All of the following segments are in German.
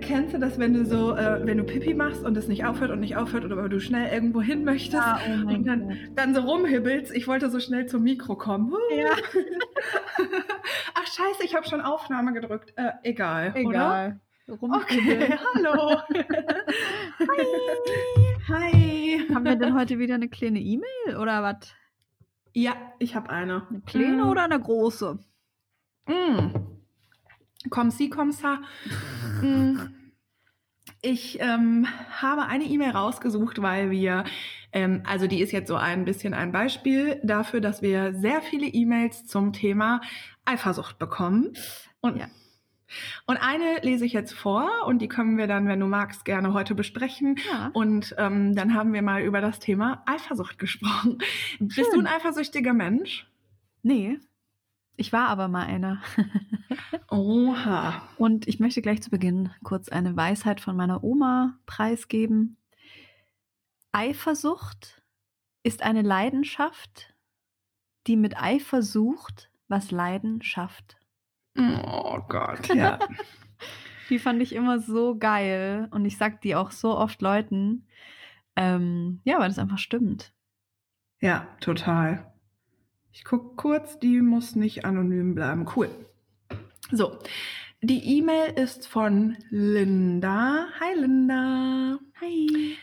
Kennst du das, wenn du so, äh, wenn du Pipi machst und es nicht aufhört und nicht aufhört oder du schnell irgendwo hin möchtest Ja, oh mein und dann, Gott. dann so rumhibbelst? Ich wollte so schnell zum Mikro kommen. Ja. Ach scheiße, ich habe schon Aufnahme gedrückt. Äh, egal, oder? Egal. Okay, hallo. Hi. Hi. Haben wir denn heute wieder eine kleine E-Mail oder was? Ja, ich habe eine. Eine kleine Mm. oder eine große? Mm. Komm sie, komm sa. Mm. Ich ähm, habe eine E-Mail rausgesucht, weil wir, ähm, also die ist jetzt so ein bisschen ein Beispiel dafür, dass wir sehr viele E-Mails zum Thema Eifersucht bekommen. Und, Ja. und eine lese ich jetzt vor und die können wir dann, wenn du magst, gerne heute besprechen. Ja. Und ähm, dann haben wir mal über das Thema Eifersucht gesprochen. Bist du Schön. ein eifersüchtiger Mensch? Nee. Ich war aber mal einer. Oha. Und ich möchte gleich zu Beginn kurz eine Weisheit von meiner Oma preisgeben. Eifersucht ist eine Leidenschaft, die mit Eifer sucht, was Leiden schafft. Oh Gott, ja. Die fand ich immer so geil und ich sag die auch so oft Leuten. Ähm, ja, weil das einfach stimmt. ja, total. Ich guck kurz, die muss nicht anonym bleiben. Cool. So, die E-Mail ist von Linda. Hi Linda. Hi.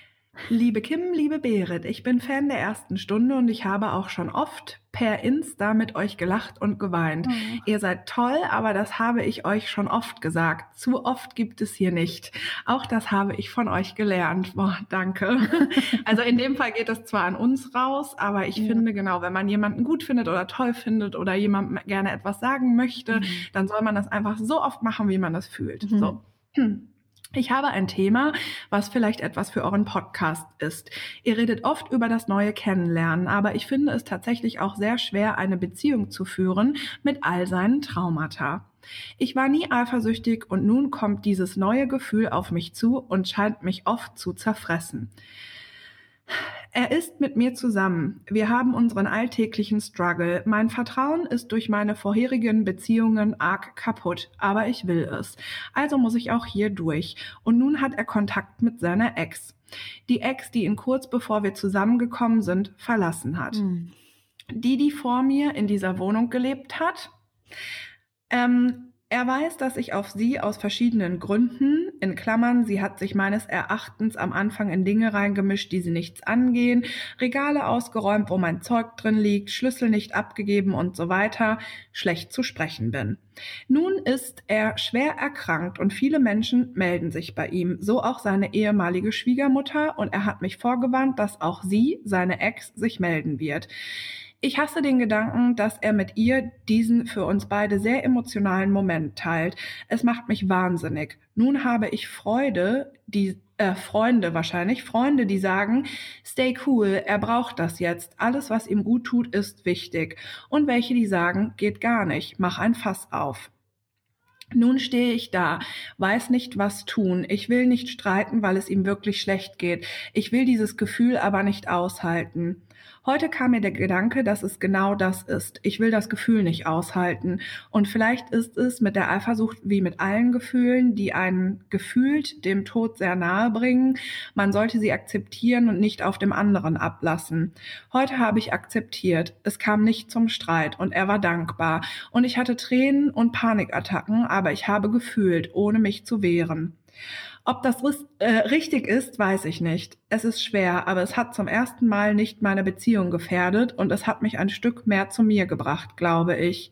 Liebe Kim, liebe Berit, ich bin Fan der ersten Stunde und ich habe auch schon oft per Insta mit euch gelacht und geweint. Oh. Ihr seid toll, aber das habe ich euch schon oft gesagt. Zu oft gibt es hier nicht. Auch das habe ich von euch gelernt. Boah, danke. Also in dem Fall geht es zwar an uns raus, aber ich Ja. finde genau, wenn man jemanden gut findet oder toll findet oder jemandem gerne etwas sagen möchte, Mhm. dann soll man das einfach so oft machen, wie man das fühlt. Mhm. So. Hm. Ich habe ein Thema, was vielleicht etwas für euren Podcast ist. Ihr redet oft über das neue Kennenlernen, aber ich finde es tatsächlich auch sehr schwer, eine Beziehung zu führen mit all seinen Traumata. Ich war nie eifersüchtig und nun kommt dieses neue Gefühl auf mich zu und scheint mich oft zu zerfressen. Er ist mit mir zusammen. Wir haben unseren alltäglichen Struggle. Mein Vertrauen ist durch meine vorherigen Beziehungen arg kaputt, aber ich will es. Also muss ich auch hier durch. Und nun hat er Kontakt mit seiner Ex. Die Ex, die ihn kurz bevor wir zusammengekommen sind, verlassen hat Mhm. die, die vor mir in dieser Wohnung gelebt hat. Ähm, er weiß, dass ich auf sie aus verschiedenen Gründen, in Klammern, sie hat sich meines Erachtens am Anfang in Dinge reingemischt, die sie nichts angehen, Regale ausgeräumt, wo mein Zeug drin liegt, Schlüssel nicht abgegeben und so weiter, schlecht zu sprechen bin. Nun ist er schwer erkrankt und viele Menschen melden sich bei ihm, so auch seine ehemalige Schwiegermutter und er hat mich vorgewarnt, dass auch sie, seine Ex, sich melden wird. Ich hasse den Gedanken, dass er mit ihr diesen für uns beide sehr emotionalen Moment teilt. Es macht mich wahnsinnig. Nun habe ich Freude, die äh, Freunde wahrscheinlich, Freunde, die sagen, stay cool, er braucht das jetzt. Alles, was ihm gut tut, ist wichtig. Und welche, die sagen, geht gar nicht, mach ein Fass auf. Nun stehe ich da, weiß nicht, was tun. Ich will nicht streiten, weil es ihm wirklich schlecht geht. Ich will dieses Gefühl aber nicht aushalten. Heute kam mir der Gedanke, dass es genau das ist. Ich will das Gefühl nicht aushalten. Und vielleicht ist es mit der Eifersucht wie mit allen Gefühlen, die einen gefühlt dem Tod sehr nahe bringen. Man sollte sie akzeptieren und nicht auf dem anderen ablassen. Heute habe ich akzeptiert. Es kam nicht zum Streit und er war dankbar. Und ich hatte Tränen und Panikattacken, aber ich habe gefühlt, ohne mich zu wehren. Ob das äh, richtig ist, weiß ich nicht. Es ist schwer, aber es hat zum ersten Mal nicht meine Beziehung gefährdet und es hat mich ein Stück mehr zu mir gebracht, glaube ich.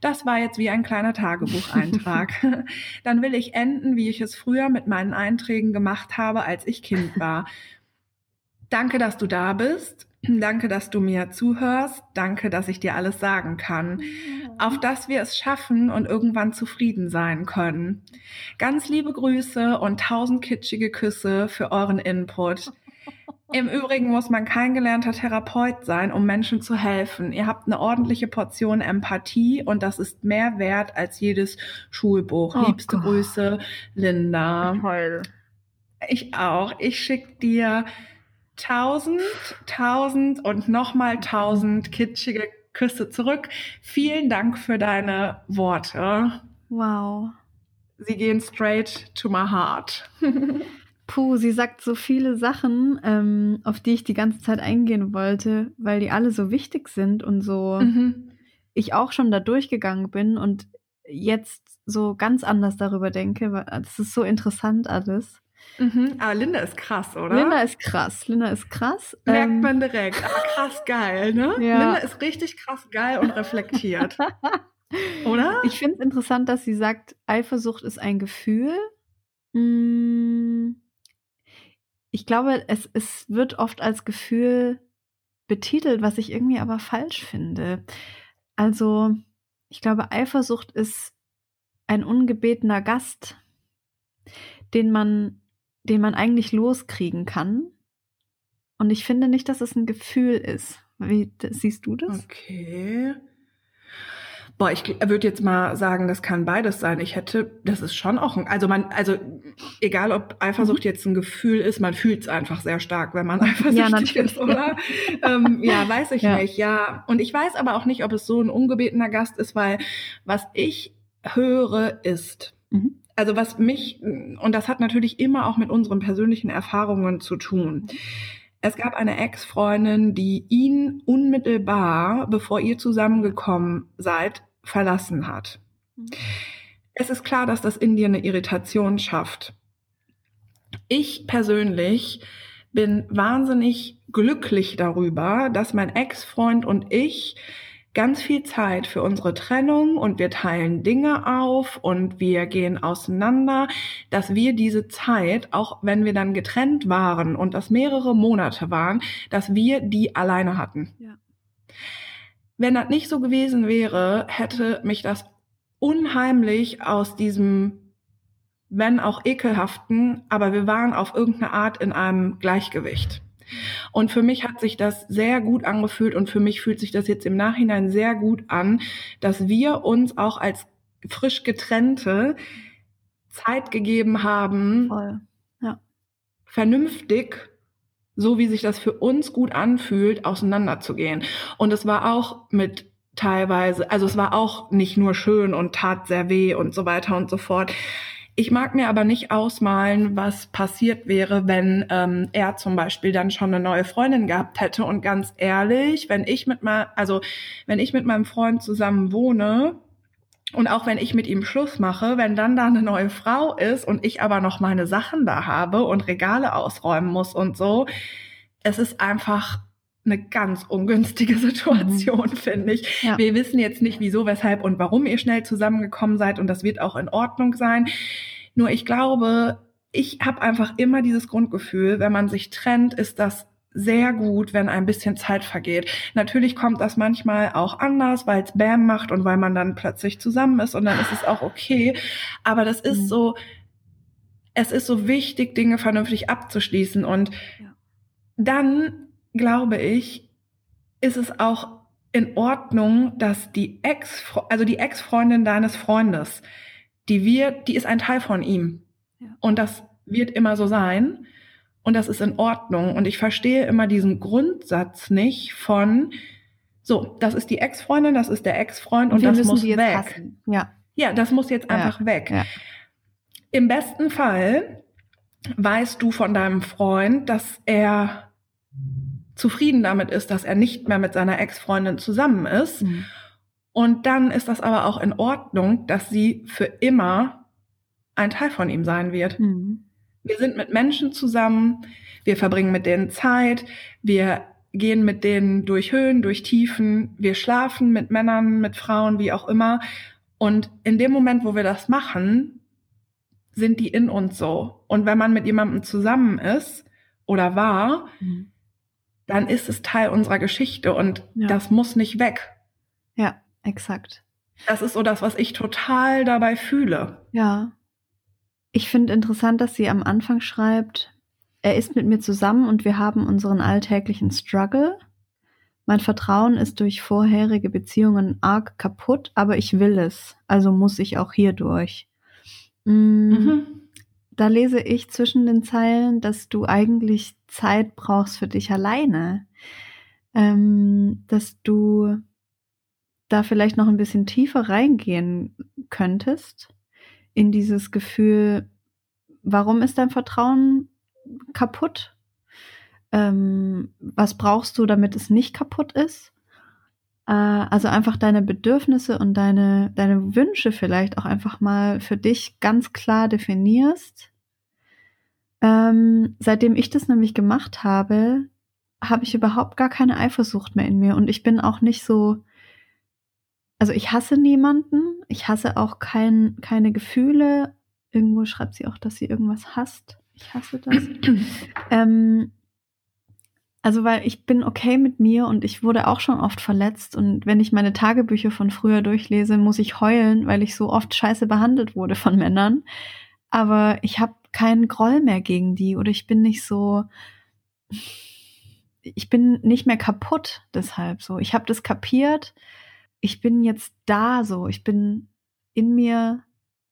Das war jetzt wie ein kleiner Tagebucheintrag. Dann will ich enden, wie ich es früher mit meinen Einträgen gemacht habe, als ich Kind war. Danke, dass du da bist. Danke, dass du mir zuhörst. Danke, dass ich dir alles sagen kann. Auf dass wir es schaffen und irgendwann zufrieden sein können. Ganz liebe Grüße und tausend kitschige Küsse für euren Input. Im Übrigen muss man kein gelernter Therapeut sein, um Menschen zu helfen. Ihr habt eine ordentliche Portion Empathie und das ist mehr wert als jedes Schulbuch. Oh Liebste Gott. Grüße, Linda. Toll. Ich auch. Ich schick dir tausend, tausend und nochmal tausend kitschige Küsse zurück. Vielen Dank für deine Worte. Wow. sie gehen straight to my heart. Puh, sie sagt so viele Sachen, ähm, auf die ich die ganze Zeit eingehen wollte, weil die alle so wichtig sind und so Mhm. ich auch schon da durchgegangen bin und jetzt so ganz anders darüber denke. Das ist so interessant alles. Mhm. Aber Linda ist krass, oder? Linda ist krass. Linda ist krass. Merkt Ähm, man direkt. Aber krass geil, ne? Ja. Linda ist richtig krass geil und reflektiert. oder? Ich finde es interessant, dass sie sagt, Eifersucht ist ein Gefühl. Mm, Ich glaube, es, es wird oft als Gefühl betitelt, was ich irgendwie aber falsch finde. Also, ich glaube, Eifersucht ist ein ungebetener Gast, den man, den man eigentlich loskriegen kann. Und ich finde nicht, dass es ein Gefühl ist. Wie siehst du das? Okay. Boah, ich würde jetzt mal sagen, das kann beides sein. Ich hätte, das ist schon auch ein, also man, also egal ob Eifersucht jetzt ein Gefühl ist, man fühlt es einfach sehr stark, wenn man eifersüchtig natürlich. ist, oder? ähm, ja, weiß ich Ja. nicht, ja. Und ich weiß aber auch nicht, ob es so ein ungebetener Gast ist, weil was ich höre ist, Mhm. Also was mich, und das hat natürlich immer auch mit unseren persönlichen Erfahrungen zu tun. Es gab eine Ex-Freundin, die ihn unmittelbar, bevor ihr zusammengekommen seid, verlassen hat. Es ist klar, dass das in dir eine Irritation schafft. Ich persönlich bin wahnsinnig glücklich darüber, dass mein Ex-Freund und ich ganz viel Zeit für unsere Trennung und wir teilen Dinge auf und wir gehen auseinander, dass wir diese Zeit, auch wenn wir dann getrennt waren und das mehrere Monate waren, dass wir die alleine hatten. Ja. Wenn das nicht so gewesen wäre, hätte mich das unheimlich aus diesem, wenn auch ekelhaften, aber wir waren auf irgendeine Art in einem Gleichgewicht. Und für mich hat sich das sehr gut angefühlt und für mich fühlt sich das jetzt im Nachhinein sehr gut an, dass wir uns auch als frisch getrennte Zeit gegeben haben, Voll. vernünftig, so wie sich das für uns gut anfühlt, auseinanderzugehen. Und es war auch mit teilweise, also es war auch nicht nur schön und tat sehr weh und so weiter und so fort. Ich mag mir aber nicht ausmalen, was passiert wäre, wenn ähm, er zum Beispiel dann schon eine neue Freundin gehabt hätte. Und ganz ehrlich, wenn ich mit mal, also wenn ich mit meinem Freund zusammen wohne und auch wenn ich mit ihm Schluss mache, wenn dann da eine neue Frau ist und ich aber noch meine Sachen da habe und Regale ausräumen muss und so, es ist einfach eine ganz ungünstige Situation, finde ich. Ja. Wir wissen jetzt nicht, wieso, weshalb und warum ihr schnell zusammengekommen seid und das wird auch in Ordnung sein. Nur ich glaube, ich habe einfach immer dieses Grundgefühl, wenn man sich trennt, ist das sehr gut, wenn ein bisschen Zeit vergeht. Natürlich kommt das manchmal auch anders, weil es Bam macht und weil man dann plötzlich zusammen ist und dann ist es auch okay. Aber das ist Mhm. so, es ist so wichtig, Dinge vernünftig abzuschließen und Ja. dann glaube ich, ist es auch in Ordnung, dass die Ex, also die Ex-Freundin deines Freundes, die wird, die ist ein Teil von ihm. Ja. Und das wird immer so sein. Und das ist in Ordnung. Und ich verstehe immer diesen Grundsatz nicht von, so, das ist die Ex-Freundin, das ist der Ex-Freund und, wir das müssen muss weg. hassen. Ja. Ja, das muss jetzt Ja, einfach weg. ja. Im besten Fall weißt du von deinem Freund, dass er zufrieden damit ist, dass er nicht mehr mit seiner Ex-Freundin zusammen ist. Mhm. Und dann ist das aber auch in Ordnung, dass sie für immer ein Teil von ihm sein wird. Mhm. Wir sind mit Menschen zusammen, wir verbringen mit denen Zeit, wir gehen mit denen durch Höhen, durch Tiefen, wir schlafen mit Männern, mit Frauen, wie auch immer. Und in dem Moment, wo wir das machen, sind die in uns so. Und wenn man mit jemandem zusammen ist oder war, Mhm. Dann ist es Teil unserer Geschichte und Ja. das muss nicht weg. Ja, exakt. Das ist so das, was ich total dabei fühle. Ja. Ich finde interessant, dass sie am Anfang schreibt, er ist mit mir zusammen und wir haben unseren alltäglichen Struggle. Mein Vertrauen ist durch vorherige Beziehungen arg kaputt, aber ich will es. Also muss ich auch hier durch. Mm, Da lese ich zwischen den Zeilen, dass du eigentlich Zeit brauchst für dich alleine. Ähm, dass du da vielleicht noch ein bisschen tiefer reingehen könntest in dieses Gefühl, warum ist dein Vertrauen kaputt? Ähm, was brauchst du, damit es nicht kaputt ist? Äh, also einfach deine Bedürfnisse und deine, deine Wünsche vielleicht auch einfach mal für dich ganz klar definierst. Ähm, seitdem ich das nämlich gemacht habe, habe ich überhaupt gar keine Eifersucht mehr in mir und ich bin auch nicht so, also ich hasse niemanden, ich hasse auch kein, keine Gefühle. Irgendwo schreibt sie auch, dass sie irgendwas hasst. Ich hasse das. ähm, also, weil ich bin okay mit mir und ich wurde auch schon oft verletzt. Und wenn ich meine Tagebücher von früher durchlese, muss ich heulen, weil ich so oft scheiße behandelt wurde von Männern. Aber ich habe keinen Groll mehr gegen die oder ich bin nicht so. Ich bin nicht mehr kaputt deshalb so. Ich habe das kapiert. Ich bin jetzt da so. Ich bin in mir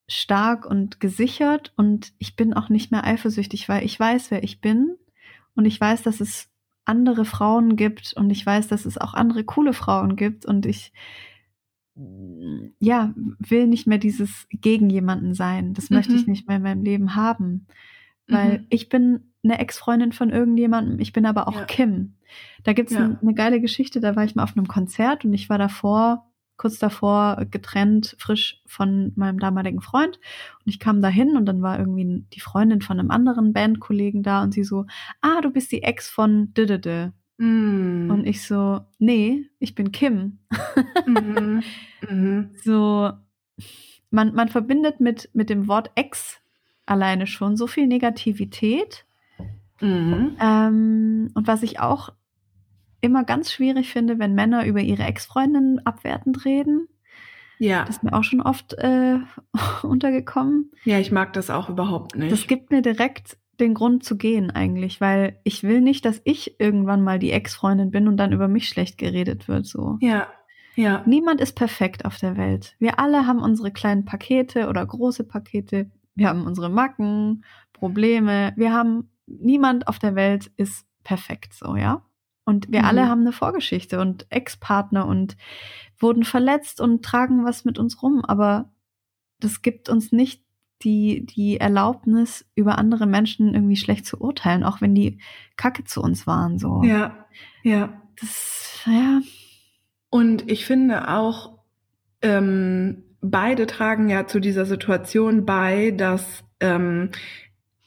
stark und gesichert und ich bin auch nicht mehr eifersüchtig, weil ich weiß, wer ich bin und ich weiß, dass es andere Frauen gibt und ich weiß, dass es auch andere coole Frauen gibt und ich ja, will nicht mehr dieses gegen jemanden sein. Das mhm. möchte ich mhm. nicht mehr in meinem Leben haben. Weil mhm. ich bin eine Ex-Freundin von irgendjemandem, ich bin aber auch ja. Kim. Da gibt's ja. eine, eine geile Geschichte, da war ich mal auf einem Konzert und ich war davor kurz davor getrennt, frisch von meinem damaligen Freund. Und ich kam da hin und dann war irgendwie die Freundin von einem anderen Bandkollegen da und sie so, ah, du bist die Ex von Didede. Mm. Und ich so, nee, ich bin Kim. Mhm. mhm. So, man, man verbindet mit, mit dem Wort Ex alleine schon so viel Negativität. Mhm. Ähm, und was ich auch immer ganz schwierig finde, wenn Männer über ihre Ex-Freundinnen abwertend reden. Ja. Das ist mir auch schon oft äh, untergekommen. Ja, ich mag das auch überhaupt nicht. Das gibt mir direkt den Grund zu gehen eigentlich, weil ich will nicht, dass ich irgendwann mal die Ex-Freundin bin und dann über mich schlecht geredet wird, so. Ja. Ja. Niemand ist perfekt auf der Welt. Wir alle haben unsere kleinen Pakete oder große Pakete. Wir haben unsere Macken, Probleme. Wir haben, niemand auf der Welt ist perfekt, so, ja. Und wir mhm. alle haben eine Vorgeschichte und Ex-Partner und wurden verletzt und tragen was mit uns rum. Aber das gibt uns nicht die, die Erlaubnis, über andere Menschen irgendwie schlecht zu urteilen, auch wenn die Kacke zu uns waren, so. Ja, ja. Das, ja. Und ich finde auch, ähm, beide tragen ja zu dieser Situation bei, dass ähm,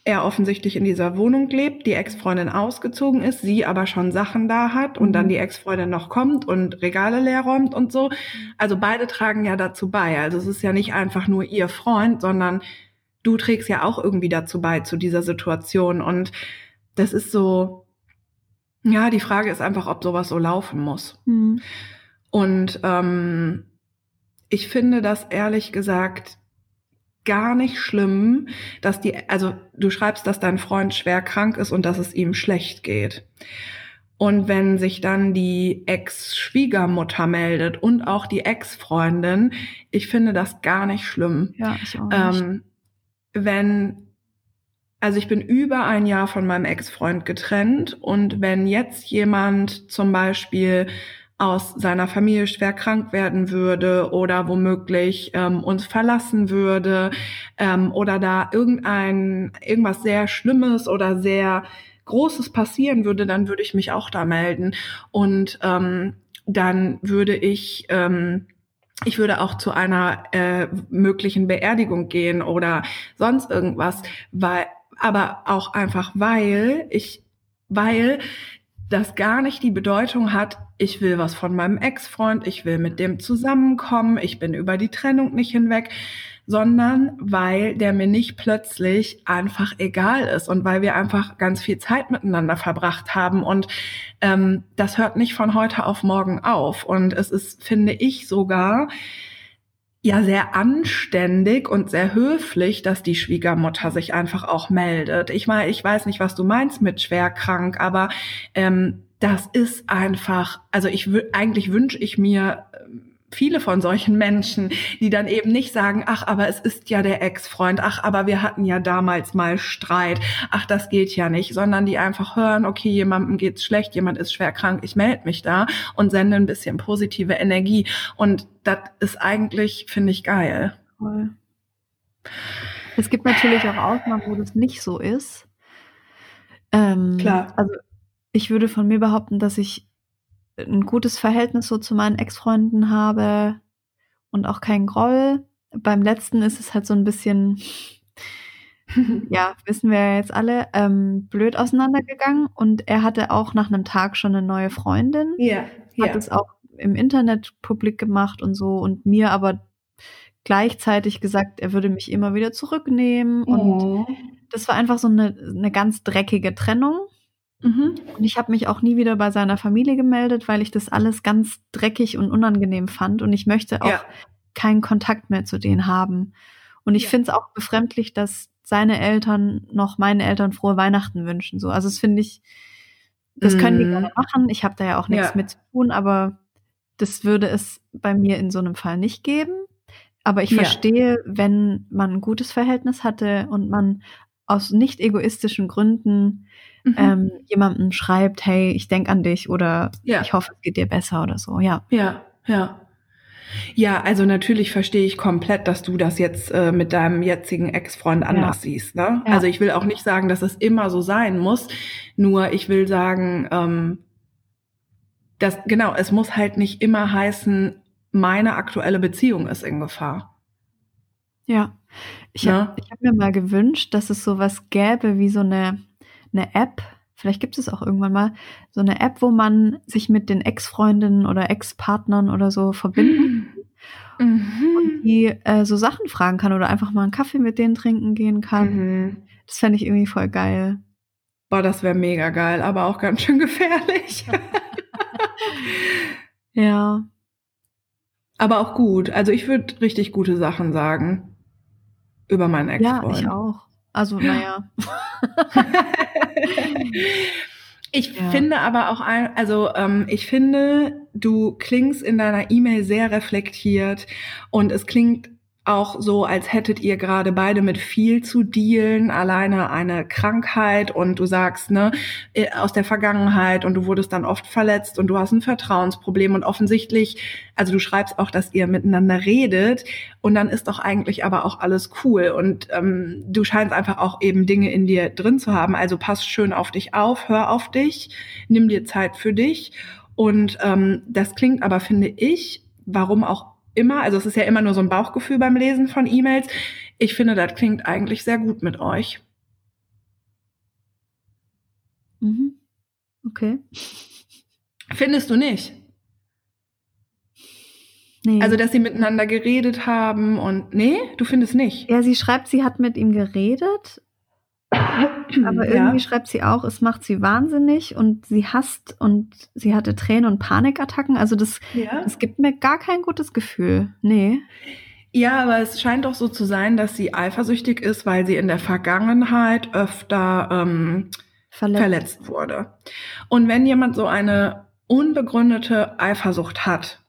er offensichtlich in dieser Wohnung lebt, die Ex-Freundin ausgezogen ist, sie aber schon Sachen da hat und mhm. dann die Ex-Freundin noch kommt und Regale leer räumt und so. Also beide tragen ja dazu bei. Also es ist ja nicht einfach nur ihr Freund, sondern du trägst ja auch irgendwie dazu bei, zu dieser Situation. Und das ist so, ja, die Frage ist einfach, ob sowas so laufen muss. Mhm. Und ähm, ich finde das ehrlich gesagt gar nicht schlimm, dass die, also du schreibst, dass dein Freund schwer krank ist und dass es ihm schlecht geht. Und wenn sich dann die Ex-Schwiegermutter meldet und auch die Ex-Freundin, ich finde das gar nicht schlimm. Ja, ich auch nicht. Ähm, wenn, also ich bin über ein Jahr von meinem Ex-Freund getrennt und wenn jetzt jemand zum Beispiel aus seiner Familie schwer krank werden würde oder womöglich ähm, uns verlassen würde ähm, oder da irgendein irgendwas sehr Schlimmes oder sehr Großes passieren würde, dann würde ich mich auch da melden. Und ähm, dann würde ich ähm, ich würde auch zu einer äh, möglichen Beerdigung gehen oder sonst irgendwas, weil aber auch einfach weil ich weil das gar nicht die Bedeutung hat, ich will was von meinem Ex-Freund, ich will mit dem zusammenkommen, ich bin über die Trennung nicht hinweg, sondern weil der mir nicht plötzlich einfach egal ist und weil wir einfach ganz viel Zeit miteinander verbracht haben. Und ähm, das hört nicht von heute auf morgen auf. Und es ist, finde ich sogar, ja sehr anständig und sehr höflich, dass die Schwiegermutter sich einfach auch meldet. Ich meine, ich weiß nicht, was du meinst mit schwer krank, aber ähm, das ist einfach, also ich eigentlich wünsche ich mir ähm, viele von solchen Menschen, die dann eben nicht sagen, ach, aber es ist ja der Ex-Freund, ach, aber wir hatten ja damals mal Streit, ach, das geht ja nicht, sondern die einfach hören, okay, jemandem geht's schlecht, jemand ist schwer krank, ich melde mich da und sende ein bisschen positive Energie. Und das ist eigentlich, finde ich, geil. Cool. Es gibt natürlich auch Ausnahmen, wo das nicht so ist. Ähm, Klar. Also ich würde von mir behaupten, dass ich ein gutes Verhältnis so zu meinen Ex-Freunden habe und auch kein Groll. Beim letzten ist es halt so ein bisschen, ja, wissen wir ja jetzt alle, ähm, blöd auseinandergegangen. Und er hatte auch nach einem Tag schon eine neue Freundin. Ja. Hat ja. es auch im Internet publik gemacht und so und mir aber gleichzeitig gesagt, er würde mich immer wieder zurücknehmen. Und Oh. das war einfach so eine, eine ganz dreckige Trennung. Mhm. Und ich habe mich auch nie wieder bei seiner Familie gemeldet, weil ich das alles ganz dreckig und unangenehm fand. Und ich möchte auch Ja. keinen Kontakt mehr zu denen haben. Und ich Ja. finde es auch befremdlich, dass seine Eltern noch meinen Eltern frohe Weihnachten wünschen. So, also das finde ich, das können die Mhm. gerne machen. Ich habe da ja auch nichts Ja. mit zu tun, aber das würde es bei mir in so einem Fall nicht geben. Aber ich Ja. verstehe, wenn man ein gutes Verhältnis hatte und man aus nicht egoistischen Gründen Mhm. ähm, jemandem schreibt, hey, ich denk an dich oder Ja. ich hoffe, es geht dir besser oder so. Ja. Ja, ja. Ja, also natürlich verstehe ich komplett, dass du das jetzt äh, mit deinem jetzigen Ex-Freund anders siehst. Ne? Ja. Also ich will auch nicht sagen, dass es immer so sein muss. Nur ich will sagen, ähm, dass genau, es muss halt nicht immer heißen, meine aktuelle Beziehung ist in Gefahr. Ja. Ich Ja. habe hab mir mal gewünscht, dass es sowas gäbe wie so eine, eine App. Vielleicht gibt es auch irgendwann mal so eine App, wo man sich mit den Ex-Freundinnen oder Ex-Partnern oder so verbinden Mhm. die äh, so Sachen fragen kann oder einfach mal einen Kaffee mit denen trinken gehen kann. Mhm. Das fände ich irgendwie voll geil. Boah, das wäre mega geil, aber auch ganz schön gefährlich. Ja. aber auch gut. Also ich würde richtig gute Sachen sagen über meinen Ja, Ex-Freund. ich auch. Also, naja. Ich Ja. finde aber auch, ein, also ähm, ich finde, du klingst in deiner E-Mail sehr reflektiert und es klingt auch so, als hättet ihr gerade beide mit viel zu dealen, alleine eine Krankheit und du sagst, ne, äh, aus der Vergangenheit und du wurdest dann oft verletzt und du hast ein Vertrauensproblem und offensichtlich, also du schreibst auch, dass ihr miteinander redet und dann ist doch eigentlich aber auch alles cool und ähm, du scheinst einfach auch eben Dinge in dir drin zu haben, also pass schön auf dich auf, hör auf dich, nimm dir Zeit für dich und ähm, das klingt aber, finde ich, warum auch immer, also es ist ja immer nur so ein Bauchgefühl beim Lesen von E-Mails. Ich finde, das klingt eigentlich sehr gut mit euch. Mhm. Okay. Findest du nicht? Nee. Also, dass sie miteinander geredet haben und nee, du findest nicht. ja, sie schreibt, sie hat mit ihm geredet, aber irgendwie schreibt sie auch, es macht sie wahnsinnig und sie hasst und sie hatte Tränen und Panikattacken. Also das, ja. das gibt mir gar kein gutes Gefühl. Nee. Ja, aber es scheint doch so zu sein, dass sie eifersüchtig ist, weil sie in der Vergangenheit öfter ähm, Verletzt. verletzt wurde. Und wenn jemand so eine unbegründete Eifersucht hat,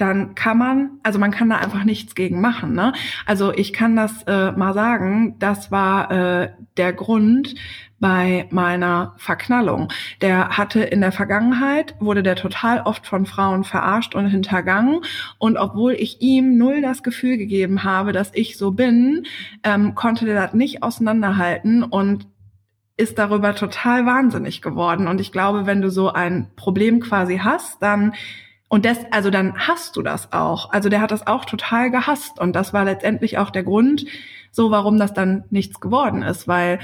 dann kann man, also man kann da einfach nichts gegen machen. Ne? Also ich kann das äh, mal sagen, das war äh, der Grund bei meiner Verknallung. Der hatte in der Vergangenheit, wurde der total oft von Frauen verarscht und hintergangen. Und obwohl ich ihm null das Gefühl gegeben habe, dass ich so bin, ähm, konnte der das nicht auseinanderhalten und ist darüber total wahnsinnig geworden. Und ich glaube, wenn du so ein Problem quasi hast, dann und das, also dann hast du das auch. Also der hat das auch total gehasst. Und das war letztendlich auch der Grund, so warum das dann nichts geworden ist. Weil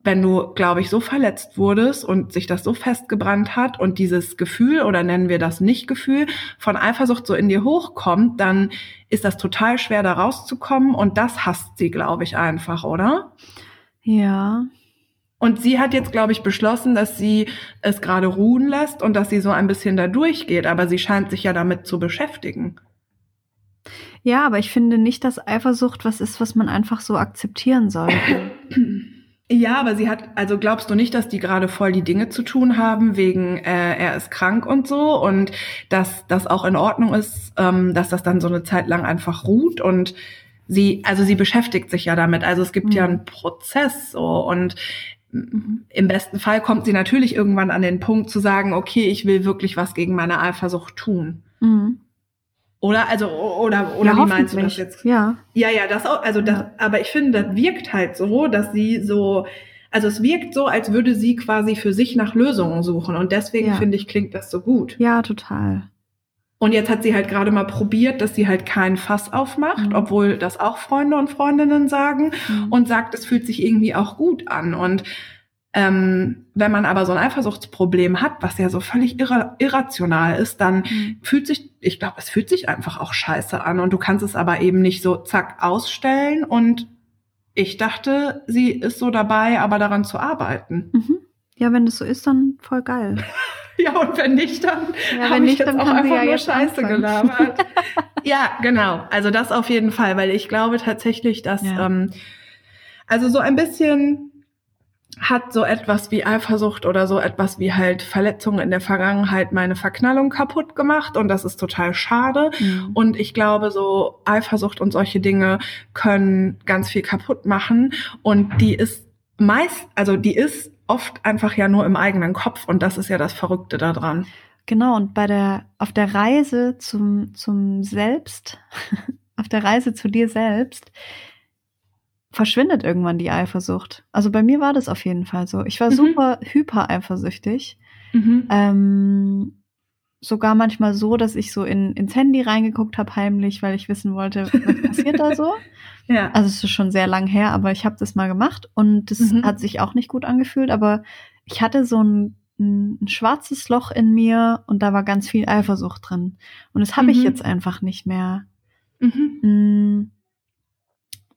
wenn du, glaube ich, so verletzt wurdest und sich das so festgebrannt hat und dieses Gefühl oder nennen wir das Nicht-Gefühl von Eifersucht so in dir hochkommt, dann ist das total schwer da rauszukommen und das hasst sie, glaube ich, einfach, oder? Ja. Und sie hat jetzt, glaube ich, beschlossen, dass sie es gerade ruhen lässt und dass sie so ein bisschen da durchgeht, aber sie scheint sich ja damit zu beschäftigen. Ja, aber ich finde nicht, dass Eifersucht was ist, was man einfach so akzeptieren sollte. Ja, aber sie hat, also glaubst du nicht, dass die gerade voll die Dinge zu tun haben, wegen äh, er ist krank und so und dass das auch in Ordnung ist, ähm, dass das dann so eine Zeit lang einfach ruht und sie, also sie beschäftigt sich ja damit. Also es gibt Mhm. ja einen Prozess so und im besten Fall kommt sie natürlich irgendwann an den Punkt zu sagen, okay, ich will wirklich was gegen meine Eifersucht tun. Mhm. Oder also oder oder ja, wie meinst du das jetzt? Ja. Ja, ja, das auch. Also das, Ja. aber ich finde, das wirkt halt so, dass sie so, also es wirkt so, als würde sie quasi für sich nach Lösungen suchen und deswegen Ja. finde ich klingt das so gut. Ja, total. Und jetzt hat sie halt gerade mal probiert, dass sie halt kein Fass aufmacht, Mhm. obwohl das auch Freunde und Freundinnen sagen Mhm. und sagt, es fühlt sich irgendwie auch gut an. Und ähm, wenn man aber so ein Eifersuchtsproblem hat, was ja so völlig irra irrational ist, dann Mhm. fühlt sich, ich glaube, es fühlt sich einfach auch scheiße an und du kannst es aber eben nicht so zack ausstellen und ich dachte, sie ist so dabei, aber daran zu arbeiten. Mhm. Ja, wenn das so ist, dann voll geil. Ja, und wenn nicht, dann Ja, habe ich nicht, jetzt auch einfach ja nur Scheiße anfangen. gelabert. ja, genau. Also das auf jeden Fall, weil ich glaube tatsächlich, dass Ja. ähm, also so ein bisschen hat so etwas wie Eifersucht oder so etwas wie halt Verletzungen in der Vergangenheit meine Verknallung kaputt gemacht und das ist total schade. Mhm. Und ich glaube, so Eifersucht und solche Dinge können ganz viel kaputt machen. Und die ist meist, also die ist oft einfach ja nur im eigenen Kopf. Und das ist ja das Verrückte daran. Genau, und bei der, auf der Reise zum, zum Selbst, auf der Reise zu dir selbst, verschwindet irgendwann die Eifersucht. Also bei mir war das auf jeden Fall so. Ich war Mhm. super hyper eifersüchtig. Ähm, sogar manchmal so, dass ich so in, ins Handy reingeguckt habe heimlich, weil ich wissen wollte, was passiert da so. Ja. Also es ist schon sehr lang her, aber ich habe das mal gemacht und das Mhm. hat sich auch nicht gut angefühlt, aber ich hatte so ein, ein, ein schwarzes Loch in mir und da war ganz viel Eifersucht drin. Und das habe ich Mhm. jetzt einfach nicht mehr. Mhm. Mm,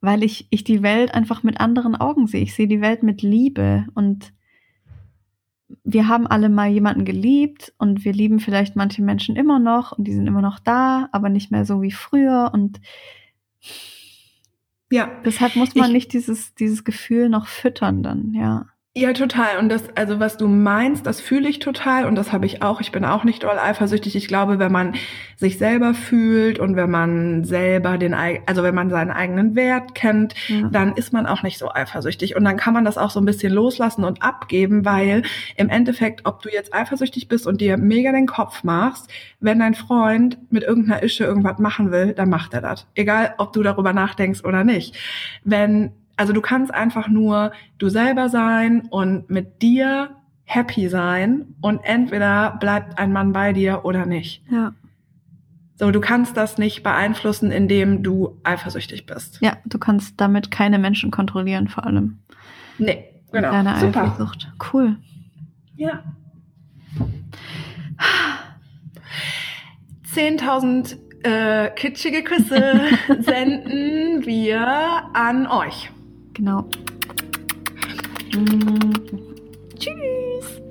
Weil ich, ich die Welt einfach mit anderen Augen sehe. Ich sehe die Welt mit Liebe und wir haben alle mal jemanden geliebt und wir lieben vielleicht manche Menschen immer noch und die sind immer noch da, aber nicht mehr so wie früher und Ja. deshalb muss man Ich- nicht dieses, dieses Gefühl noch füttern dann, ja. Ja, total. Und das, also was du meinst, das fühle ich total und das habe ich auch. Ich bin auch nicht doll eifersüchtig. Ich glaube, wenn man sich selber fühlt und wenn man selber den, also wenn man seinen eigenen Wert kennt, ja. dann ist man auch nicht so eifersüchtig. Und dann kann man das auch so ein bisschen loslassen und abgeben, weil im Endeffekt, ob du jetzt eifersüchtig bist und dir mega den Kopf machst, wenn dein Freund mit irgendeiner Ische irgendwas machen will, dann macht er das. Egal, ob du darüber nachdenkst oder nicht. Wenn, also du kannst einfach nur du selber sein und mit dir happy sein und entweder bleibt ein Mann bei dir oder nicht. ja. So, du kannst das nicht beeinflussen, indem du eifersüchtig bist. Ja, du kannst damit keine Menschen kontrollieren, vor allem. Nee, genau. Deine Super. Eifersucht. Cool. Ja. 10.000 äh, kitschige Küsse senden wir an euch. Genau. Tschüss.